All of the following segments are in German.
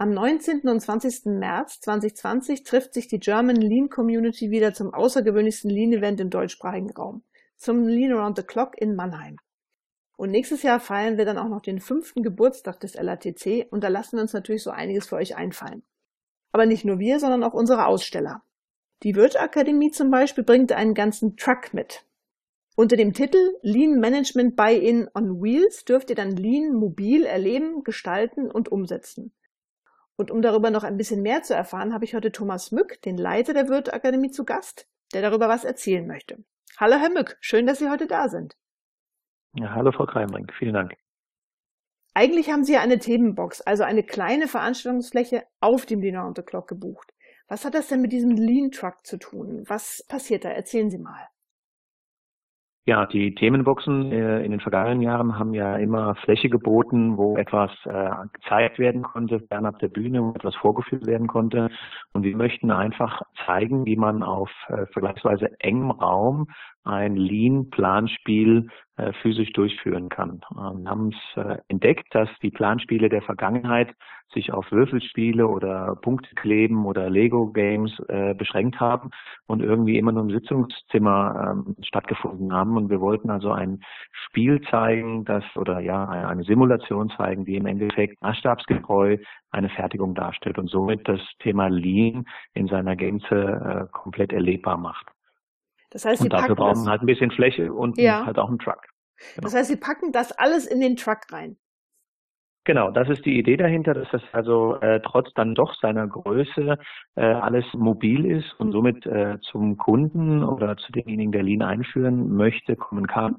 Am 19. und 20. März 2020 trifft sich die German Lean Community wieder zum außergewöhnlichsten Lean-Event im deutschsprachigen Raum, zum Lean Around the Clock in Mannheim. Und nächstes Jahr feiern wir dann auch noch den fünften Geburtstag des LATC und da lassen wir uns natürlich so einiges für euch einfallen. Aber nicht nur wir, sondern auch unsere Aussteller. Die Wirtakademie zum Beispiel bringt einen ganzen Truck mit. Unter dem Titel Lean Management Buy-in on Wheels dürft ihr dann Lean mobil erleben, gestalten und umsetzen. Und um darüber noch ein bisschen mehr zu erfahren, habe ich heute Thomas Mück, den Leiter der Wirtakademie, zu Gast, der darüber was erzählen möchte. Hallo Herr Mück, schön, dass Sie heute da sind. Ja, hallo Frau Kreimring, vielen Dank. Eigentlich haben Sie ja eine Themenbox, also eine kleine Veranstaltungsfläche auf dem Dinner on the Clock gebucht. Was hat das denn mit diesem Lean Truck zu tun? Was passiert da? Erzählen Sie mal. Ja, die Themenboxen äh, in den vergangenen Jahren haben ja immer Fläche geboten, wo etwas äh, gezeigt werden konnte, fernab der Bühne, wo etwas vorgeführt werden konnte. Und wir möchten einfach zeigen, wie man auf äh, vergleichsweise engem Raum ein Lean-Planspiel äh, physisch durchführen kann. Ähm, wir haben es äh, entdeckt, dass die Planspiele der Vergangenheit sich auf Würfelspiele oder Punktekleben oder Lego-Games äh, beschränkt haben und irgendwie immer nur im Sitzungszimmer ähm, stattgefunden haben. Und wir wollten also ein Spiel zeigen, das oder ja eine, eine Simulation zeigen, die im Endeffekt maßstabsgetreu eine Fertigung darstellt und somit das Thema Lean in seiner Gänze äh, komplett erlebbar macht. Das heißt, und dafür brauchen halt ein bisschen Fläche und ja. halt auch einen Truck. Genau. Das heißt, Sie packen das alles in den Truck rein. Genau, das ist die Idee dahinter, dass das also äh, trotz dann doch seiner Größe äh, alles mobil ist und somit äh, zum Kunden oder zu demjenigen, der Lean einführen möchte, kommen kann.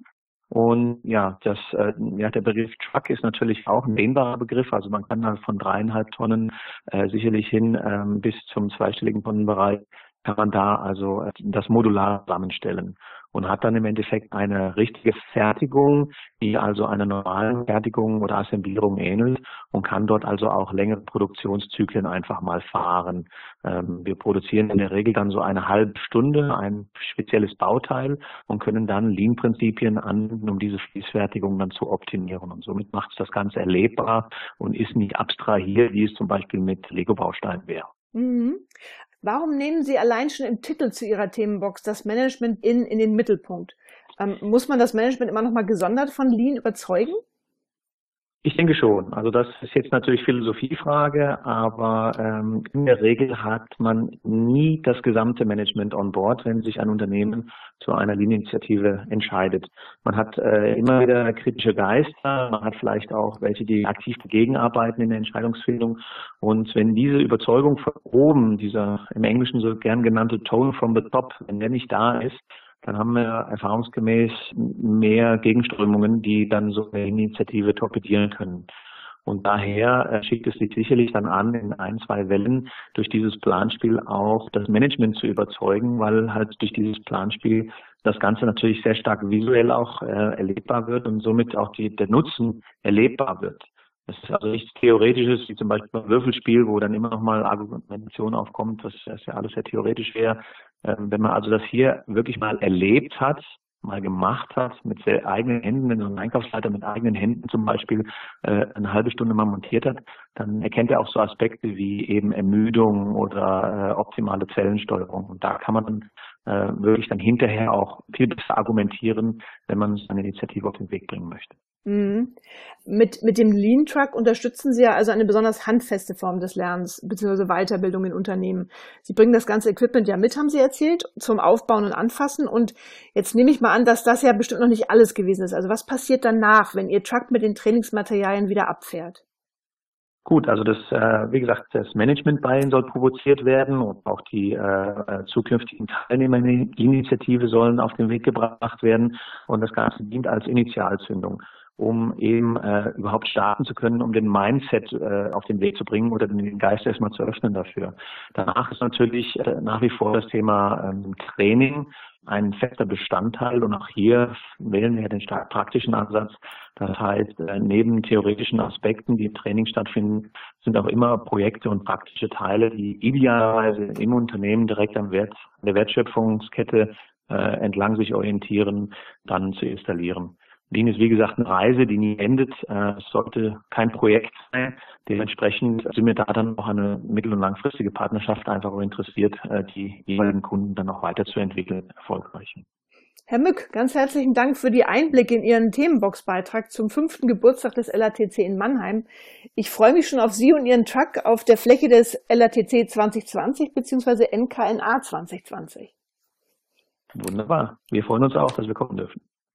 Und ja, das, äh, ja, der Begriff Truck ist natürlich auch ein dehnbarer Begriff. Also man kann da von dreieinhalb Tonnen äh, sicherlich hin ähm, bis zum zweistelligen Tonnenbereich kann man da also äh, das modular zusammenstellen und hat dann im Endeffekt eine richtige Fertigung, die also einer normalen Fertigung oder Assemblierung ähnelt und kann dort also auch längere Produktionszyklen einfach mal fahren. Ähm, wir produzieren in der Regel dann so eine halbe Stunde ein spezielles Bauteil und können dann Lean-Prinzipien anwenden, um diese Fließfertigung dann zu optimieren. Und somit macht es das Ganze erlebbar und ist nicht abstrahiert, wie es zum Beispiel mit Lego-Bausteinen wäre. Mhm. Warum nehmen Sie allein schon im Titel zu Ihrer Themenbox das Management in, in den Mittelpunkt? Ähm, muss man das Management immer noch mal gesondert von Lean überzeugen? Ich denke schon. Also das ist jetzt natürlich Philosophiefrage, aber ähm, in der Regel hat man nie das gesamte Management on board, wenn sich ein Unternehmen zu einer Linieninitiative entscheidet. Man hat äh, immer wieder kritische Geister, man hat vielleicht auch welche, die aktiv dagegen arbeiten in der Entscheidungsfindung. Und wenn diese Überzeugung von oben, dieser im Englischen so gern genannte Tone from the top, wenn der nicht da ist, dann haben wir erfahrungsgemäß mehr Gegenströmungen, die dann so eine Initiative torpedieren können. Und daher äh, schickt es sich sicherlich dann an, in ein, zwei Wellen durch dieses Planspiel auch das Management zu überzeugen, weil halt durch dieses Planspiel das Ganze natürlich sehr stark visuell auch äh, erlebbar wird und somit auch die, der Nutzen erlebbar wird. Es ist also nichts Theoretisches, wie zum Beispiel beim Würfelspiel, wo dann immer noch mal Argumentation aufkommt, was ja alles sehr theoretisch wäre. Ähm, wenn man also das hier wirklich mal erlebt hat, mal gemacht hat, mit sehr eigenen Händen, wenn so ein Einkaufsleiter mit eigenen Händen zum Beispiel äh, eine halbe Stunde mal montiert hat, dann erkennt er auch so Aspekte wie eben Ermüdung oder äh, optimale Zellensteuerung. Und da kann man dann äh, wirklich dann hinterher auch viel besser argumentieren, wenn man eine Initiative auf den Weg bringen möchte. Mhm. Mit, mit dem Lean Truck unterstützen Sie ja also eine besonders handfeste Form des Lernens bzw. Weiterbildung in Unternehmen. Sie bringen das ganze Equipment ja mit, haben Sie erzählt, zum Aufbauen und Anfassen. Und jetzt nehme ich mal an, dass das ja bestimmt noch nicht alles gewesen ist. Also was passiert danach, wenn Ihr Truck mit den Trainingsmaterialien wieder abfährt? Gut, also das, äh, wie gesagt, das Management-Buy-in soll provoziert werden und auch die äh, äh zukünftigen Teilnehmer in der Initiative sollen auf den Weg gebracht werden und das Ganze dient als Initialzündung um eben äh, überhaupt starten zu können, um den Mindset äh, auf den Weg zu bringen oder den Geist erstmal zu öffnen dafür. Danach ist natürlich äh, nach wie vor das Thema ähm, Training ein fester Bestandteil und auch hier wählen wir den stark praktischen Ansatz. Das heißt, äh, neben theoretischen Aspekten, die im Training stattfinden, sind auch immer Projekte und praktische Teile, die idealerweise im Unternehmen direkt am Wert der Wertschöpfungskette äh, entlang sich orientieren, dann zu installieren. Lean ist wie gesagt eine Reise, die nie endet. Äh, es sollte kein Projekt sein. Dementsprechend sind wir da dann auch eine mittel- und langfristige Partnerschaft einfach auch interessiert, äh, die jeweiligen Kunden dann auch weiterzuentwickeln, erfolgreich. Herr Mück, ganz herzlichen Dank für die Einblicke in Ihren Themenbox-Beitrag zum fünften Geburtstag des LATC in Mannheim. Ich freue mich schon auf Sie und Ihren Truck auf der Fläche des LATC 2020 bzw. NKNA 2020. Wunderbar. Wir freuen uns auch, dass wir kommen dürfen.